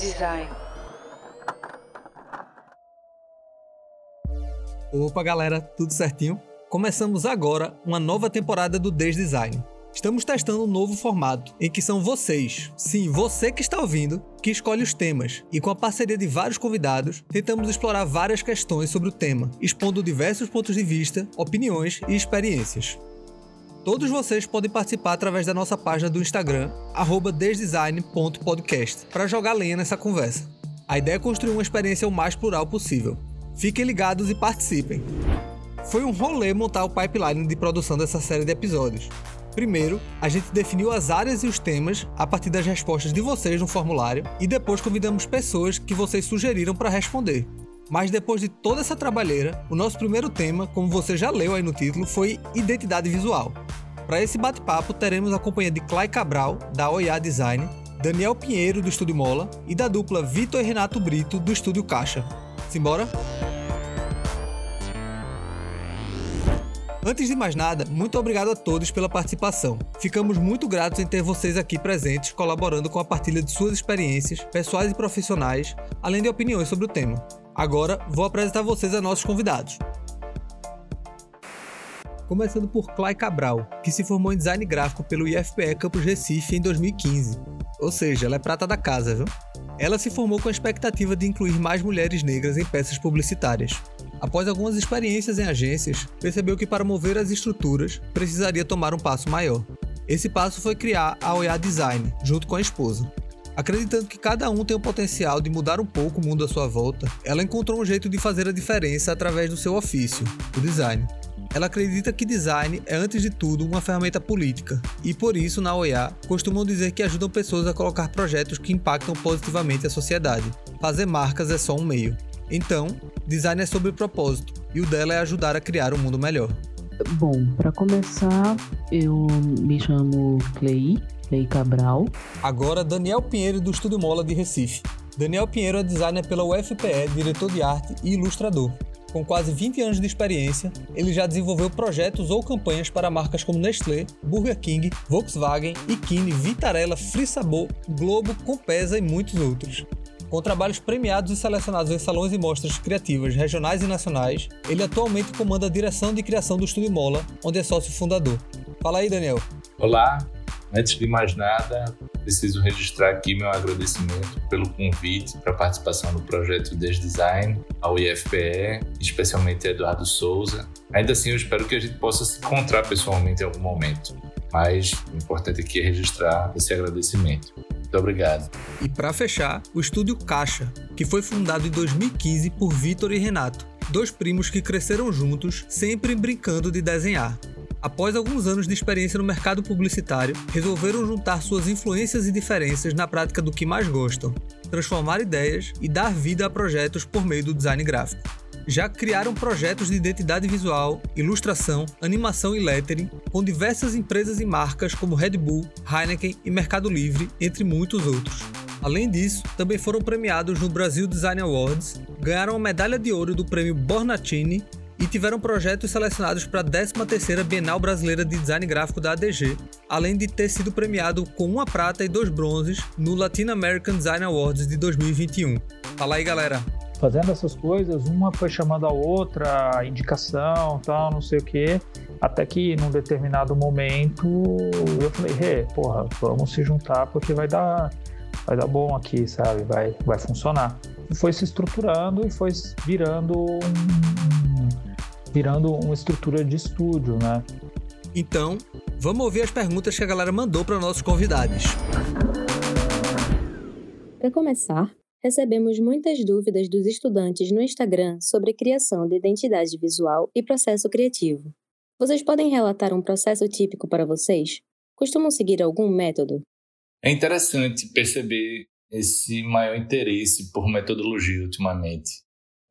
Design. Opa, galera, tudo certinho? Começamos agora uma nova temporada do Desdesign. Estamos testando um novo formato, em que são vocês, sim, você que está ouvindo, que escolhe os temas, e com a parceria de vários convidados, tentamos explorar várias questões sobre o tema, expondo diversos pontos de vista, opiniões e experiências. Todos vocês podem participar através da nossa página do Instagram, desdesign.podcast, para jogar lenha nessa conversa. A ideia é construir uma experiência o mais plural possível. Fiquem ligados e participem! Foi um rolê montar o pipeline de produção dessa série de episódios. Primeiro, a gente definiu as áreas e os temas a partir das respostas de vocês no formulário e depois convidamos pessoas que vocês sugeriram para responder. Mas depois de toda essa trabalheira, o nosso primeiro tema, como você já leu aí no título, foi identidade visual. Para esse bate-papo, teremos a companhia de Clay Cabral, da OIA Design, Daniel Pinheiro, do Estúdio Mola, e da dupla Vitor e Renato Brito, do Estúdio Caixa. Simbora? Antes de mais nada, muito obrigado a todos pela participação. Ficamos muito gratos em ter vocês aqui presentes, colaborando com a partilha de suas experiências, pessoais e profissionais, além de opiniões sobre o tema. Agora, vou apresentar vocês a nossos convidados. Começando por Clay Cabral, que se formou em design gráfico pelo IFPE Campus Recife em 2015. Ou seja, ela é prata da casa, viu? Ela se formou com a expectativa de incluir mais mulheres negras em peças publicitárias. Após algumas experiências em agências, percebeu que para mover as estruturas precisaria tomar um passo maior. Esse passo foi criar a OEA Design, junto com a esposa. Acreditando que cada um tem o potencial de mudar um pouco o mundo à sua volta, ela encontrou um jeito de fazer a diferença através do seu ofício, o design. Ela acredita que design é, antes de tudo, uma ferramenta política, e por isso, na OEA, costumam dizer que ajudam pessoas a colocar projetos que impactam positivamente a sociedade. Fazer marcas é só um meio. Então, design é sobre propósito, e o dela é ajudar a criar um mundo melhor. Bom, para começar, eu me chamo Clay, Clay Cabral. Agora, Daniel Pinheiro, do Estúdio Mola de Recife. Daniel Pinheiro é designer pela UFPE, diretor de arte e ilustrador. Com quase 20 anos de experiência, ele já desenvolveu projetos ou campanhas para marcas como Nestlé, Burger King, Volkswagen, Ikine, Vitarella, Free Sabor, Globo, Compesa e muitos outros. Com trabalhos premiados e selecionados em salões e mostras criativas regionais e nacionais, ele atualmente comanda a direção de criação do Estúdio Mola, onde é sócio fundador. Fala aí, Daniel. Olá, Antes de mais nada, preciso registrar aqui meu agradecimento pelo convite para participação no projeto Desdesign, ao IFPE, especialmente a Eduardo Souza. Ainda assim, eu espero que a gente possa se encontrar pessoalmente em algum momento. Mas o importante aqui é registrar esse agradecimento. Muito obrigado. E para fechar, o estúdio Caixa, que foi fundado em 2015 por Vitor e Renato, dois primos que cresceram juntos, sempre brincando de desenhar. Após alguns anos de experiência no mercado publicitário, resolveram juntar suas influências e diferenças na prática do que mais gostam, transformar ideias e dar vida a projetos por meio do design gráfico. Já criaram projetos de identidade visual, ilustração, animação e lettering com diversas empresas e marcas como Red Bull, Heineken e Mercado Livre, entre muitos outros. Além disso, também foram premiados no Brasil Design Awards, ganharam a medalha de ouro do prêmio Bornatini e tiveram projetos selecionados para a 13ª Bienal Brasileira de Design Gráfico da ADG, além de ter sido premiado com uma prata e dois bronzes no Latin American Design Awards de 2021. Fala aí, galera! Fazendo essas coisas, uma foi chamando a outra, indicação, tal, não sei o quê, até que num determinado momento eu falei, hey, porra, vamos se juntar porque vai dar, vai dar bom aqui, sabe? Vai, vai funcionar. E foi se estruturando e foi virando um, virando uma estrutura de estúdio, né? Então, vamos ouvir as perguntas que a galera mandou para nossos convidados. Para começar, recebemos muitas dúvidas dos estudantes no Instagram sobre criação de identidade visual e processo criativo. Vocês podem relatar um processo típico para vocês? Costumam seguir algum método? É interessante perceber esse maior interesse por metodologia ultimamente.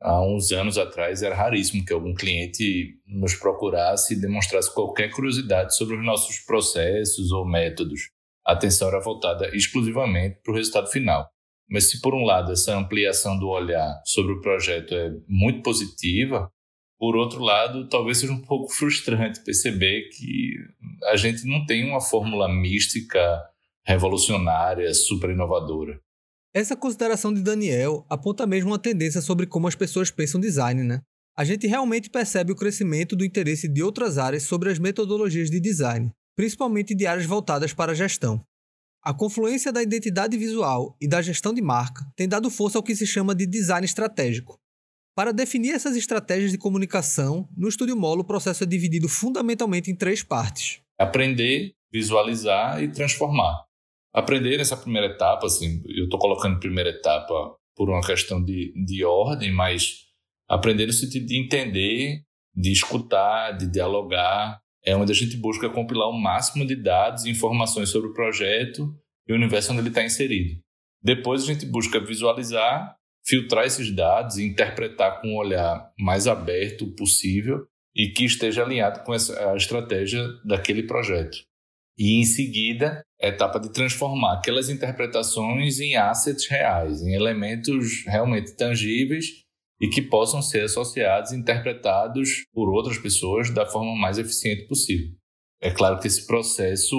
há uns anos atrás era raríssimo que algum cliente nos procurasse e demonstrasse qualquer curiosidade sobre os nossos processos ou métodos. A atenção era voltada exclusivamente para o resultado final. Mas se por um lado essa ampliação do olhar sobre o projeto é muito positiva, por outro lado, talvez seja um pouco frustrante perceber que a gente não tem uma fórmula mística revolucionária, super inovadora. Essa consideração de Daniel aponta mesmo uma tendência sobre como as pessoas pensam design, né? A gente realmente percebe o crescimento do interesse de outras áreas sobre as metodologias de design, principalmente de áreas voltadas para a gestão. A confluência da identidade visual e da gestão de marca tem dado força ao que se chama de design estratégico. Para definir essas estratégias de comunicação, no Estúdio Molo o processo é dividido fundamentalmente em três partes: aprender, visualizar e transformar. Aprender nessa primeira etapa, assim, eu estou colocando primeira etapa por uma questão de, de ordem, mas aprender no sentido de entender, de escutar, de dialogar, é onde a gente busca compilar o máximo de dados e informações sobre o projeto e o universo onde ele está inserido. Depois a gente busca visualizar, filtrar esses dados e interpretar com um olhar mais aberto possível e que esteja alinhado com essa, a estratégia daquele projeto. E em seguida, a etapa de transformar aquelas interpretações em assets reais, em elementos realmente tangíveis e que possam ser associados e interpretados por outras pessoas da forma mais eficiente possível. É claro que esse processo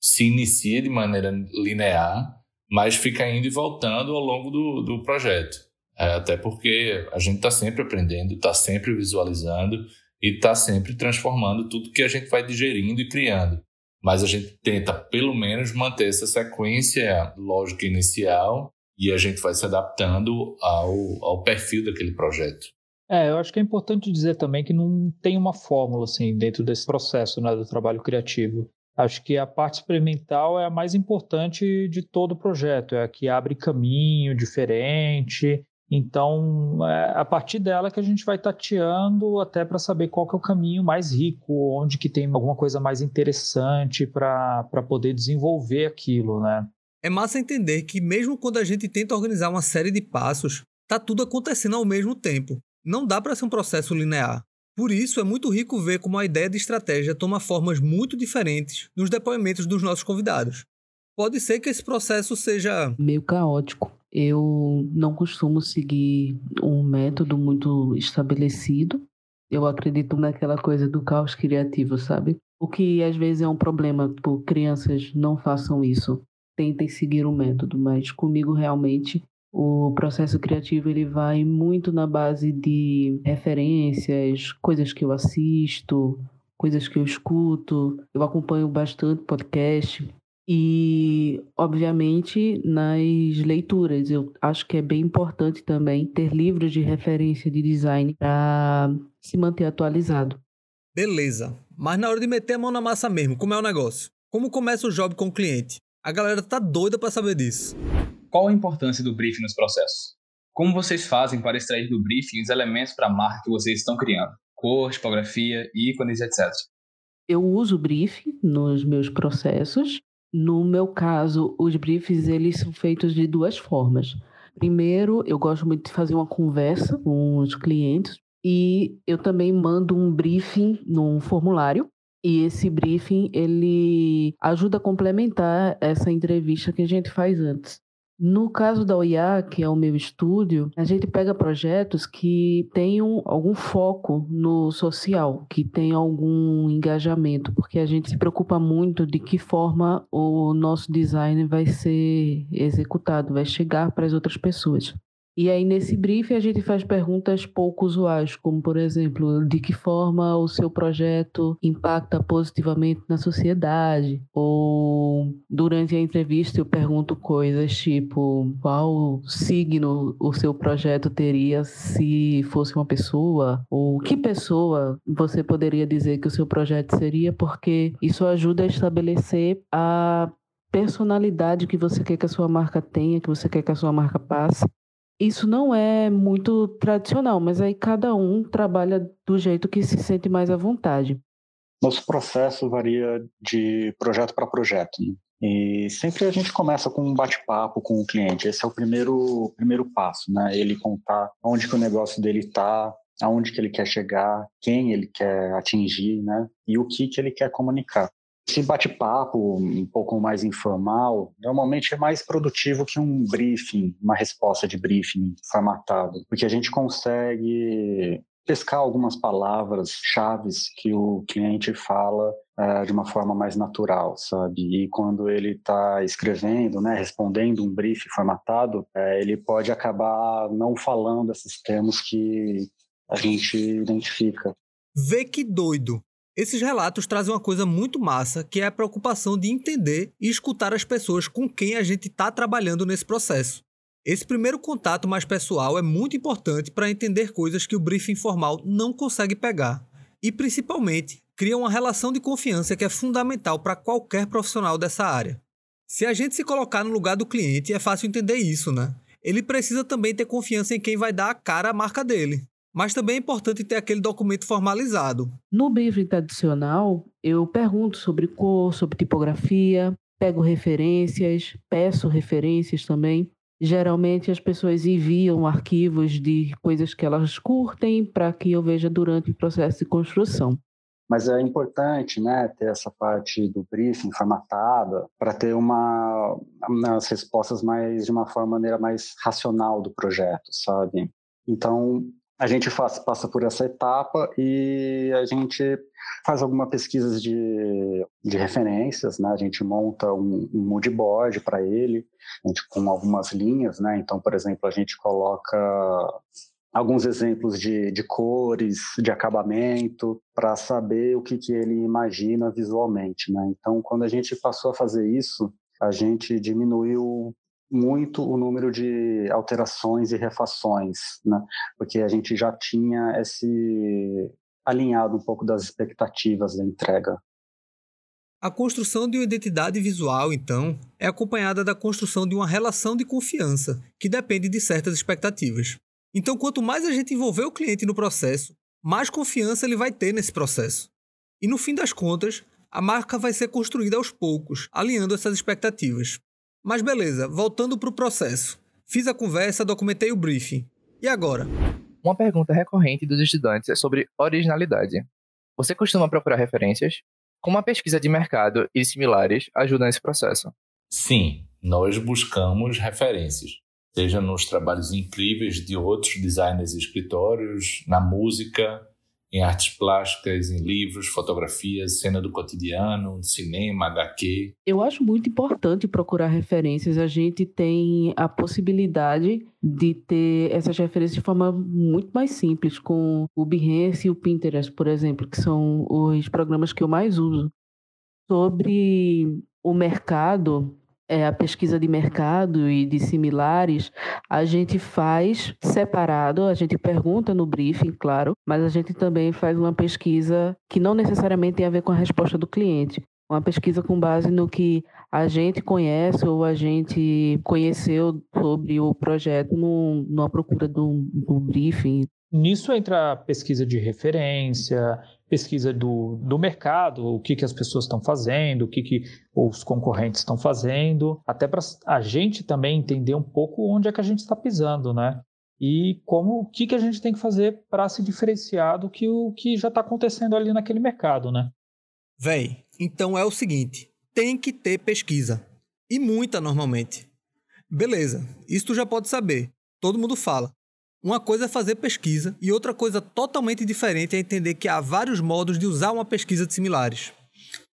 se inicia de maneira linear, mas fica indo e voltando ao longo do, do projeto. É, até porque a gente está sempre aprendendo, está sempre visualizando e está sempre transformando tudo que a gente vai digerindo e criando. Mas a gente tenta, pelo menos, manter essa sequência lógica inicial e a gente vai se adaptando ao, ao perfil daquele projeto. É, eu acho que é importante dizer também que não tem uma fórmula assim dentro desse processo né, do trabalho criativo. Acho que a parte experimental é a mais importante de todo o projeto, é a que abre caminho diferente. Então, é a partir dela que a gente vai tateando até para saber qual é o caminho mais rico, onde que tem alguma coisa mais interessante para poder desenvolver aquilo, né? É massa entender que, mesmo quando a gente tenta organizar uma série de passos, tá tudo acontecendo ao mesmo tempo. Não dá para ser um processo linear. Por isso, é muito rico ver como a ideia de estratégia toma formas muito diferentes nos depoimentos dos nossos convidados. Pode ser que esse processo seja meio caótico. Eu não costumo seguir um método muito estabelecido. Eu acredito naquela coisa do caos criativo, sabe? O que às vezes é um problema, por crianças não façam isso tentem seguir o um método, mas comigo realmente o processo criativo ele vai muito na base de referências, coisas que eu assisto, coisas que eu escuto. Eu acompanho bastante podcast e, obviamente, nas leituras. Eu acho que é bem importante também ter livros de referência de design para se manter atualizado. Beleza. Mas na hora de meter a mão na massa mesmo, como é o negócio? Como começa o job com o cliente? A galera tá doida para saber disso. Qual a importância do briefing nos processos? Como vocês fazem para extrair do briefing os elementos para a marca que vocês estão criando? Cor, tipografia, ícones, etc. Eu uso briefing nos meus processos. No meu caso, os briefings eles são feitos de duas formas. Primeiro, eu gosto muito de fazer uma conversa com os clientes e eu também mando um briefing num formulário e esse briefing, ele ajuda a complementar essa entrevista que a gente faz antes. No caso da OIA, que é o meu estúdio, a gente pega projetos que tenham algum foco no social, que tenham algum engajamento, porque a gente se preocupa muito de que forma o nosso design vai ser executado, vai chegar para as outras pessoas. E aí, nesse briefing, a gente faz perguntas pouco usuais, como, por exemplo, de que forma o seu projeto impacta positivamente na sociedade? Ou, durante a entrevista, eu pergunto coisas tipo: qual signo o seu projeto teria se fosse uma pessoa? Ou que pessoa você poderia dizer que o seu projeto seria? Porque isso ajuda a estabelecer a personalidade que você quer que a sua marca tenha, que você quer que a sua marca passe. Isso não é muito tradicional, mas aí cada um trabalha do jeito que se sente mais à vontade. Nosso processo varia de projeto para projeto. Né? E sempre a gente começa com um bate-papo com o cliente. Esse é o primeiro, primeiro passo, né? Ele contar onde que o negócio dele está, aonde que ele quer chegar, quem ele quer atingir, né? E o que que ele quer comunicar. Esse bate-papo um pouco mais informal, normalmente é mais produtivo que um briefing, uma resposta de briefing formatado, porque a gente consegue pescar algumas palavras chaves que o cliente fala é, de uma forma mais natural, sabe? E quando ele está escrevendo, né, respondendo um briefing formatado, é, ele pode acabar não falando esses termos que a gente identifica. Vê que doido! Esses relatos trazem uma coisa muito massa, que é a preocupação de entender e escutar as pessoas com quem a gente está trabalhando nesse processo. Esse primeiro contato mais pessoal é muito importante para entender coisas que o briefing formal não consegue pegar. E, principalmente, cria uma relação de confiança que é fundamental para qualquer profissional dessa área. Se a gente se colocar no lugar do cliente, é fácil entender isso, né? Ele precisa também ter confiança em quem vai dar a cara à marca dele. Mas também é importante ter aquele documento formalizado. No briefing tradicional, eu pergunto sobre cor, sobre tipografia, pego referências, peço referências também. Geralmente as pessoas enviam arquivos de coisas que elas curtem para que eu veja durante o processo de construção. Mas é importante, né, ter essa parte do briefing formatada para ter uma as respostas mais de uma forma maneira mais racional do projeto, sabe? Então, a gente faz, passa por essa etapa e a gente faz algumas pesquisas de, de referências, né? A gente monta um, um mood board para ele, gente, com algumas linhas, né? Então, por exemplo, a gente coloca alguns exemplos de, de cores, de acabamento, para saber o que, que ele imagina visualmente, né? Então, quando a gente passou a fazer isso, a gente diminuiu muito o número de alterações e refações, né? porque a gente já tinha esse alinhado um pouco das expectativas da entrega. A construção de uma identidade visual, então, é acompanhada da construção de uma relação de confiança, que depende de certas expectativas. Então, quanto mais a gente envolver o cliente no processo, mais confiança ele vai ter nesse processo. E no fim das contas, a marca vai ser construída aos poucos, alinhando essas expectativas. Mas beleza, voltando para o processo. Fiz a conversa, documentei o briefing. E agora? Uma pergunta recorrente dos estudantes é sobre originalidade. Você costuma procurar referências? Como a pesquisa de mercado e similares ajuda nesse processo? Sim, nós buscamos referências, seja nos trabalhos incríveis de outros designers e escritórios, na música, em artes plásticas, em livros, fotografias, cena do cotidiano, cinema, HQ. Eu acho muito importante procurar referências. A gente tem a possibilidade de ter essas referências de forma muito mais simples, com o Behance e o Pinterest, por exemplo, que são os programas que eu mais uso. Sobre o mercado, é, a pesquisa de mercado e de similares, a gente faz separado, a gente pergunta no briefing, claro, mas a gente também faz uma pesquisa que não necessariamente tem a ver com a resposta do cliente. Uma pesquisa com base no que a gente conhece ou a gente conheceu sobre o projeto no, numa procura do, do briefing. Nisso entra a pesquisa de referência, pesquisa do, do mercado, o que, que as pessoas estão fazendo, o que, que os concorrentes estão fazendo, até para a gente também entender um pouco onde é que a gente está pisando, né? E como o que, que a gente tem que fazer para se diferenciar do que o que já está acontecendo ali naquele mercado, né? Véi, então é o seguinte: tem que ter pesquisa. E muita normalmente. Beleza, isso tu já pode saber. Todo mundo fala. Uma coisa é fazer pesquisa e outra coisa totalmente diferente é entender que há vários modos de usar uma pesquisa de similares.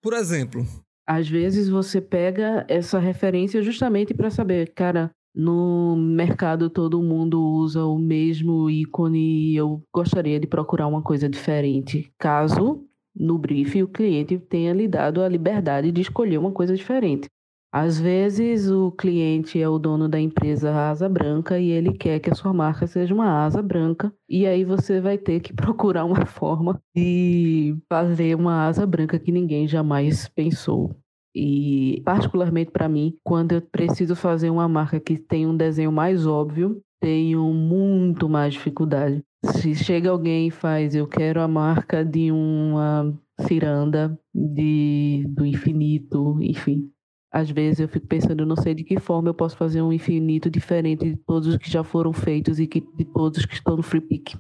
Por exemplo, às vezes você pega essa referência justamente para saber, cara, no mercado todo mundo usa o mesmo ícone e eu gostaria de procurar uma coisa diferente. Caso no briefing o cliente tenha lhe dado a liberdade de escolher uma coisa diferente. Às vezes o cliente é o dono da empresa Asa Branca e ele quer que a sua marca seja uma asa branca, e aí você vai ter que procurar uma forma de fazer uma asa branca que ninguém jamais pensou. E particularmente para mim, quando eu preciso fazer uma marca que tem um desenho mais óbvio, tenho muito mais dificuldade. Se chega alguém e faz, eu quero a marca de uma ciranda de do infinito, enfim, às vezes eu fico pensando, eu não sei de que forma eu posso fazer um infinito diferente de todos os que já foram feitos e que, de todos que estão no Free Pick.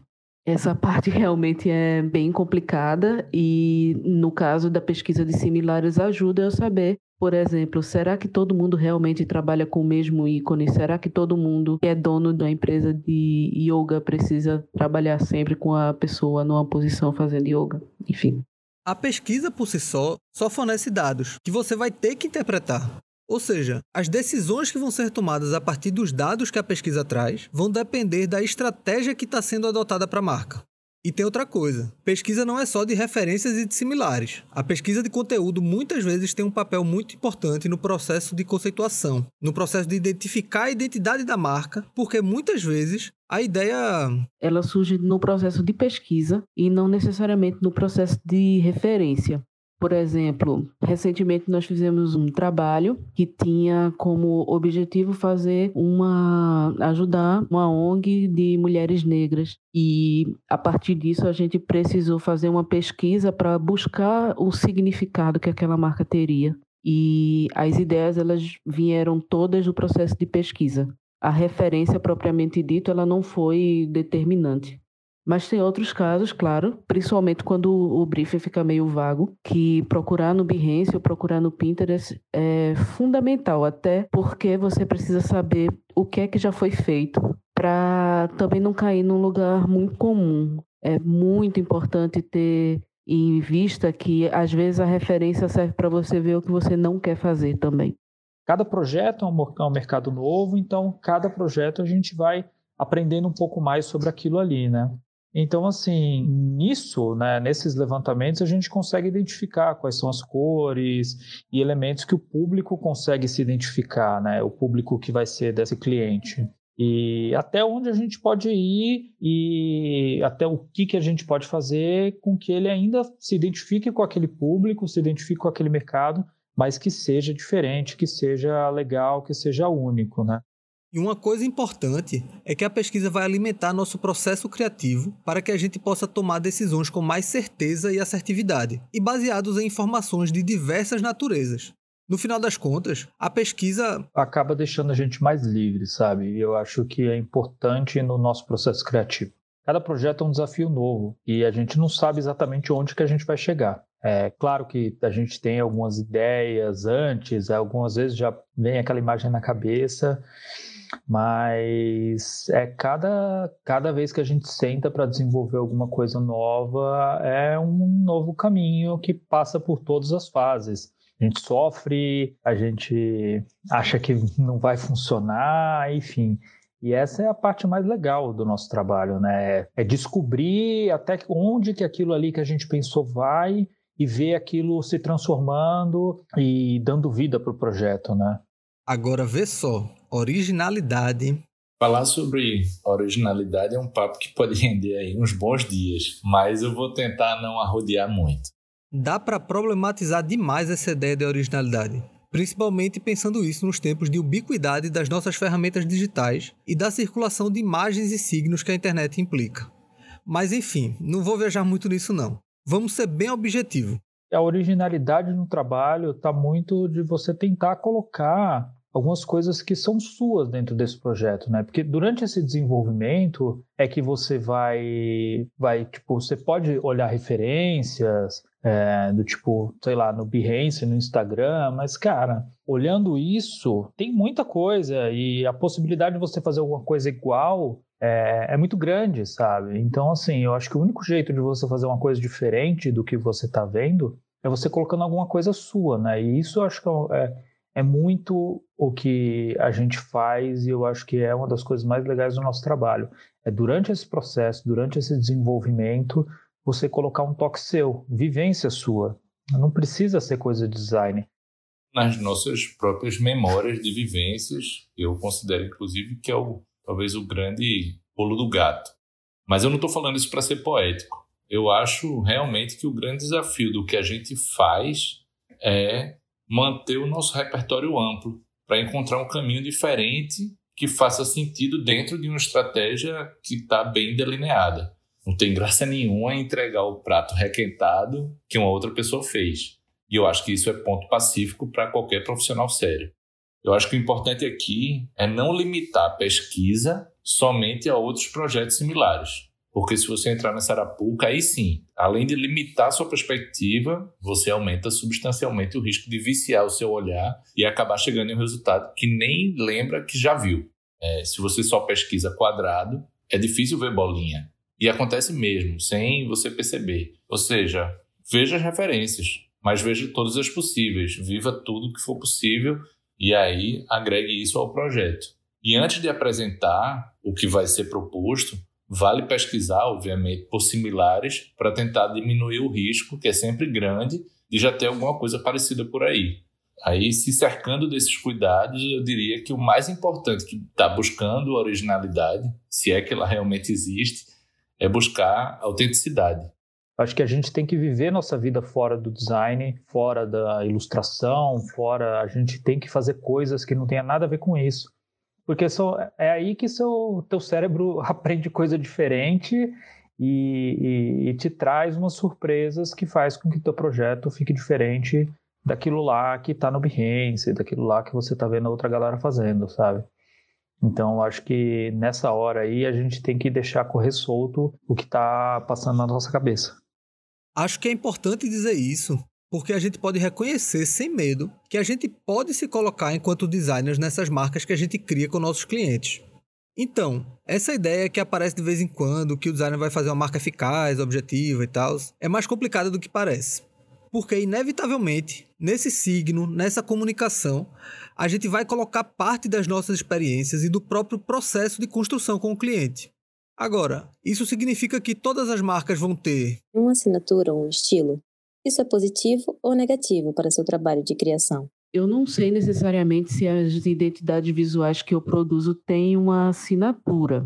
Essa parte realmente é bem complicada e no caso da pesquisa de similares ajuda eu saber, por exemplo, será que todo mundo realmente trabalha com o mesmo ícone? Será que todo mundo que é dono da empresa de yoga precisa trabalhar sempre com a pessoa numa posição fazendo yoga? Enfim. A pesquisa por si só só fornece dados que você vai ter que interpretar. Ou seja, as decisões que vão ser tomadas a partir dos dados que a pesquisa traz vão depender da estratégia que está sendo adotada para a marca. E tem outra coisa: pesquisa não é só de referências e de similares. A pesquisa de conteúdo muitas vezes tem um papel muito importante no processo de conceituação, no processo de identificar a identidade da marca, porque muitas vezes a ideia. Ela surge no processo de pesquisa e não necessariamente no processo de referência. Por exemplo, recentemente nós fizemos um trabalho que tinha como objetivo fazer uma ajudar uma ONG de mulheres negras e a partir disso a gente precisou fazer uma pesquisa para buscar o significado que aquela marca teria. E as ideias elas vieram todas do processo de pesquisa. A referência propriamente dito, ela não foi determinante. Mas tem outros casos, claro, principalmente quando o briefing fica meio vago, que procurar no Behance ou procurar no Pinterest é fundamental, até porque você precisa saber o que é que já foi feito para também não cair num lugar muito comum. É muito importante ter em vista que às vezes a referência serve para você ver o que você não quer fazer também. Cada projeto é um mercado novo, então cada projeto a gente vai aprendendo um pouco mais sobre aquilo ali, né? Então, assim, nisso, né, nesses levantamentos, a gente consegue identificar quais são as cores e elementos que o público consegue se identificar, né, o público que vai ser desse cliente. E até onde a gente pode ir e até o que, que a gente pode fazer com que ele ainda se identifique com aquele público, se identifique com aquele mercado, mas que seja diferente, que seja legal, que seja único, né? E uma coisa importante é que a pesquisa vai alimentar nosso processo criativo para que a gente possa tomar decisões com mais certeza e assertividade, e baseados em informações de diversas naturezas. No final das contas, a pesquisa acaba deixando a gente mais livre, sabe? Eu acho que é importante no nosso processo criativo. Cada projeto é um desafio novo e a gente não sabe exatamente onde que a gente vai chegar. É claro que a gente tem algumas ideias antes, algumas vezes já vem aquela imagem na cabeça mas é cada, cada vez que a gente senta para desenvolver alguma coisa nova, é um novo caminho que passa por todas as fases. A gente sofre, a gente acha que não vai funcionar, enfim. E essa é a parte mais legal do nosso trabalho, né? É descobrir até onde que aquilo ali que a gente pensou vai e ver aquilo se transformando e dando vida para o projeto, né? Agora vê só, originalidade. Falar sobre originalidade é um papo que pode render aí uns bons dias, mas eu vou tentar não arrodear muito. Dá para problematizar demais essa ideia de originalidade, principalmente pensando isso nos tempos de ubiquidade das nossas ferramentas digitais e da circulação de imagens e signos que a internet implica. Mas enfim, não vou viajar muito nisso não. Vamos ser bem objetivo. A originalidade no trabalho está muito de você tentar colocar algumas coisas que são suas dentro desse projeto, né? Porque durante esse desenvolvimento é que você vai, vai tipo, você pode olhar referências é, do tipo, sei lá, no Behance, no Instagram, mas cara, olhando isso, tem muita coisa e a possibilidade de você fazer alguma coisa igual é, é, muito grande, sabe? Então, assim, eu acho que o único jeito de você fazer uma coisa diferente do que você está vendo é você colocando alguma coisa sua, né? E isso eu acho que é, é muito o que a gente faz e eu acho que é uma das coisas mais legais do nosso trabalho. É durante esse processo, durante esse desenvolvimento, você colocar um toque seu, vivência sua. Não precisa ser coisa de design. Nas nossas próprias memórias de vivências, eu considero inclusive que é o, talvez o grande pulo do gato. Mas eu não estou falando isso para ser poético. Eu acho realmente que o grande desafio do que a gente faz é manter o nosso repertório amplo para encontrar um caminho diferente que faça sentido dentro de uma estratégia que está bem delineada. Não tem graça nenhuma entregar o prato requentado que uma outra pessoa fez. E eu acho que isso é ponto pacífico para qualquer profissional sério. Eu acho que o importante aqui é não limitar a pesquisa somente a outros projetos similares. Porque se você entrar nessa arapuca, aí sim, além de limitar sua perspectiva, você aumenta substancialmente o risco de viciar o seu olhar e acabar chegando em um resultado que nem lembra que já viu. É, se você só pesquisa quadrado, é difícil ver bolinha. E acontece mesmo, sem você perceber. Ou seja, veja as referências, mas veja todas as possíveis, viva tudo que for possível e aí agregue isso ao projeto. E antes de apresentar o que vai ser proposto, Vale pesquisar, obviamente, por similares para tentar diminuir o risco, que é sempre grande, de já ter alguma coisa parecida por aí. Aí, se cercando desses cuidados, eu diria que o mais importante que está buscando originalidade, se é que ela realmente existe, é buscar autenticidade. Acho que a gente tem que viver nossa vida fora do design, fora da ilustração, fora. A gente tem que fazer coisas que não tenha nada a ver com isso. Porque é aí que seu teu cérebro aprende coisa diferente e, e, e, te traz umas surpresas que faz com que teu projeto fique diferente daquilo lá que está no Behance, daquilo lá que você está vendo outra galera fazendo, sabe? Então, acho que nessa hora aí a gente tem que deixar correr solto o que está passando na nossa cabeça. Acho que é importante dizer isso, porque a gente pode reconhecer sem medo que a gente pode se colocar enquanto designers nessas marcas que a gente cria com nossos clientes. Então, essa ideia que aparece de vez em quando, que o designer vai fazer uma marca eficaz, objetiva e tal, é mais complicada do que parece. Porque, inevitavelmente, nesse signo, nessa comunicação, a gente vai colocar parte das nossas experiências e do próprio processo de construção com o cliente. Agora, isso significa que todas as marcas vão ter uma assinatura um estilo isso é positivo ou negativo para seu trabalho de criação? Eu não sei necessariamente se as identidades visuais que eu produzo têm uma assinatura.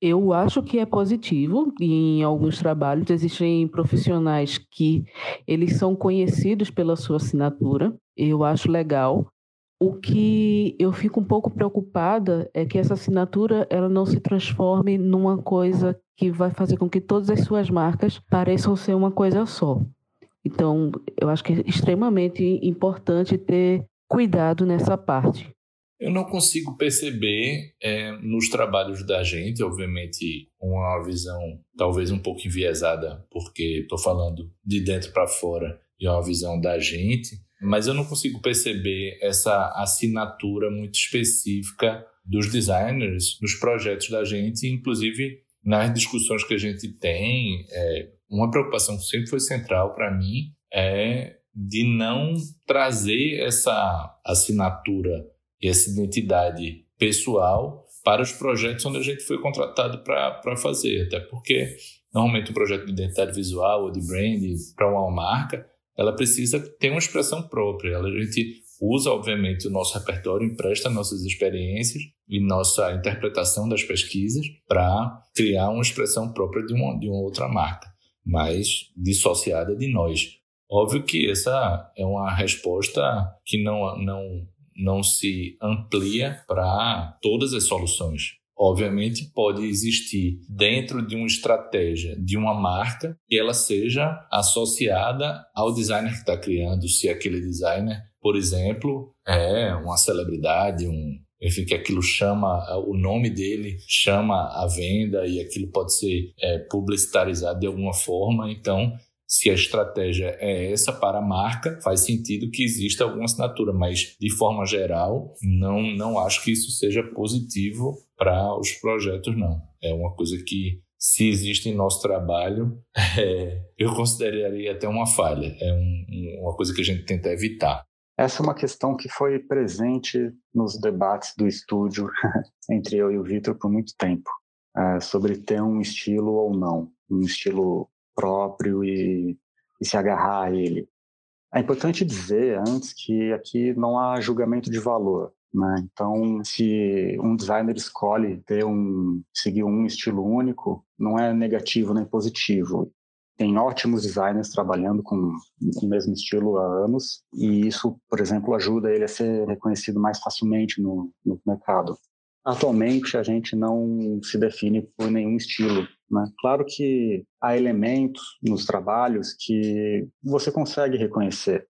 Eu acho que é positivo em alguns trabalhos existem profissionais que eles são conhecidos pela sua assinatura. Eu acho legal. O que eu fico um pouco preocupada é que essa assinatura ela não se transforme numa coisa que vai fazer com que todas as suas marcas pareçam ser uma coisa só. Então, eu acho que é extremamente importante ter cuidado nessa parte. Eu não consigo perceber é, nos trabalhos da gente, obviamente, uma visão talvez um pouco enviesada, porque estou falando de dentro para fora e é uma visão da gente, mas eu não consigo perceber essa assinatura muito específica dos designers nos projetos da gente, inclusive nas discussões que a gente tem, é, uma preocupação que sempre foi central para mim é de não trazer essa assinatura e essa identidade pessoal para os projetos onde a gente foi contratado para fazer. Até porque, normalmente, um projeto de identidade visual ou de brand para uma marca, ela precisa ter uma expressão própria. A gente usa, obviamente, o nosso repertório, empresta nossas experiências e nossa interpretação das pesquisas para criar uma expressão própria de uma, de uma outra marca mas dissociada de nós. Óbvio que essa é uma resposta que não, não, não se amplia para todas as soluções. Obviamente, pode existir dentro de uma estratégia de uma marca que ela seja associada ao designer que está criando, se aquele designer, por exemplo, é uma celebridade, um, enfim, que aquilo chama, o nome dele chama a venda e aquilo pode ser é, publicitarizado de alguma forma. Então, se a estratégia é essa para a marca, faz sentido que exista alguma assinatura, mas de forma geral, não, não acho que isso seja positivo para os projetos, não. É uma coisa que, se existe em nosso trabalho, é, eu consideraria até uma falha. É um, uma coisa que a gente tenta evitar. Essa é uma questão que foi presente nos debates do estúdio entre eu e o Vitor por muito tempo, é, sobre ter um estilo ou não, um estilo próprio e, e se agarrar a ele. É importante dizer antes que aqui não há julgamento de valor. Né? Então, se um designer escolhe ter um, seguir um estilo único, não é negativo nem positivo tem ótimos designers trabalhando com o mesmo estilo há anos e isso, por exemplo, ajuda ele a ser reconhecido mais facilmente no, no mercado. Atualmente, a gente não se define por nenhum estilo. Né? Claro que há elementos nos trabalhos que você consegue reconhecer.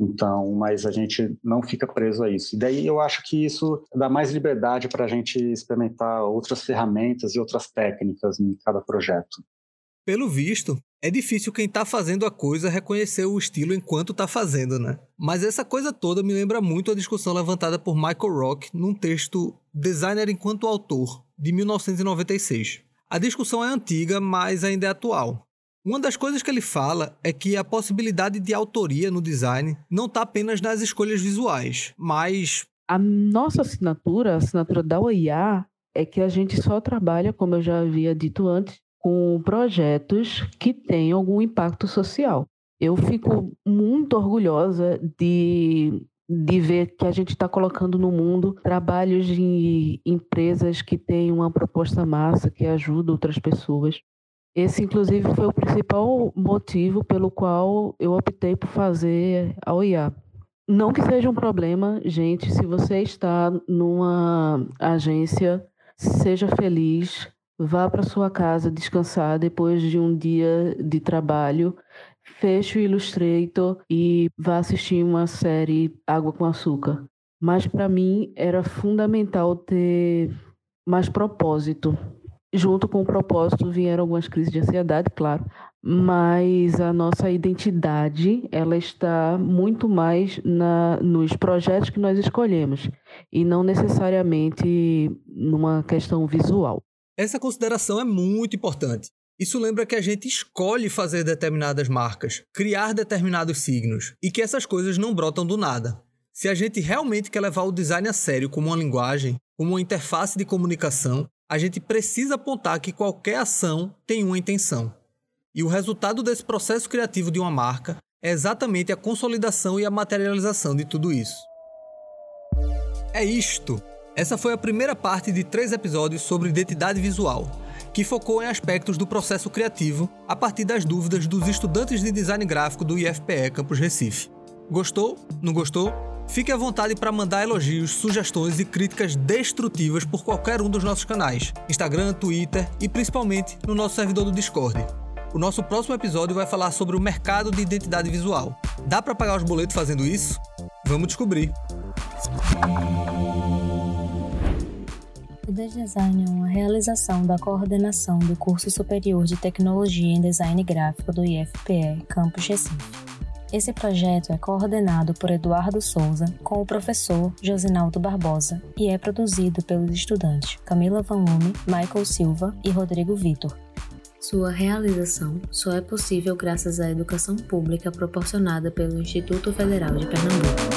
Então, mas a gente não fica preso a isso. E daí eu acho que isso dá mais liberdade para a gente experimentar outras ferramentas e outras técnicas em cada projeto. Pelo visto, é difícil quem está fazendo a coisa reconhecer o estilo enquanto está fazendo, né? Mas essa coisa toda me lembra muito a discussão levantada por Michael Rock num texto Designer enquanto Autor, de 1996. A discussão é antiga, mas ainda é atual. Uma das coisas que ele fala é que a possibilidade de autoria no design não está apenas nas escolhas visuais, mas. A nossa assinatura, a assinatura da OIA, é que a gente só trabalha, como eu já havia dito antes, com projetos que têm algum impacto social. Eu fico muito orgulhosa de, de ver que a gente está colocando no mundo trabalhos de empresas que têm uma proposta massa, que ajuda outras pessoas. Esse, inclusive, foi o principal motivo pelo qual eu optei por fazer a OIA. Não que seja um problema, gente, se você está numa agência, seja feliz, vá para sua casa descansar depois de um dia de trabalho, feche o Illustrator e vá assistir uma série Água com Açúcar. Mas para mim era fundamental ter mais propósito Junto com o propósito vieram algumas crises de ansiedade, claro, mas a nossa identidade ela está muito mais na, nos projetos que nós escolhemos e não necessariamente numa questão visual. Essa consideração é muito importante. Isso lembra que a gente escolhe fazer determinadas marcas, criar determinados signos e que essas coisas não brotam do nada. Se a gente realmente quer levar o design a sério como uma linguagem, como uma interface de comunicação, a gente precisa apontar que qualquer ação tem uma intenção. E o resultado desse processo criativo de uma marca é exatamente a consolidação e a materialização de tudo isso. É isto! Essa foi a primeira parte de três episódios sobre identidade visual, que focou em aspectos do processo criativo a partir das dúvidas dos estudantes de design gráfico do IFPE Campus Recife. Gostou? Não gostou? Fique à vontade para mandar elogios, sugestões e críticas destrutivas por qualquer um dos nossos canais, Instagram, Twitter e principalmente no nosso servidor do Discord. O nosso próximo episódio vai falar sobre o mercado de identidade visual. Dá para pagar os boletos fazendo isso? Vamos descobrir. O Design é uma realização da coordenação do curso superior de Tecnologia em Design Gráfico do IFPE, Campus Recife. Esse projeto é coordenado por Eduardo Souza com o professor Josinaldo Barbosa e é produzido pelos estudantes Camila Van Lume, Michael Silva e Rodrigo Vitor. Sua realização só é possível graças à educação pública proporcionada pelo Instituto Federal de Pernambuco.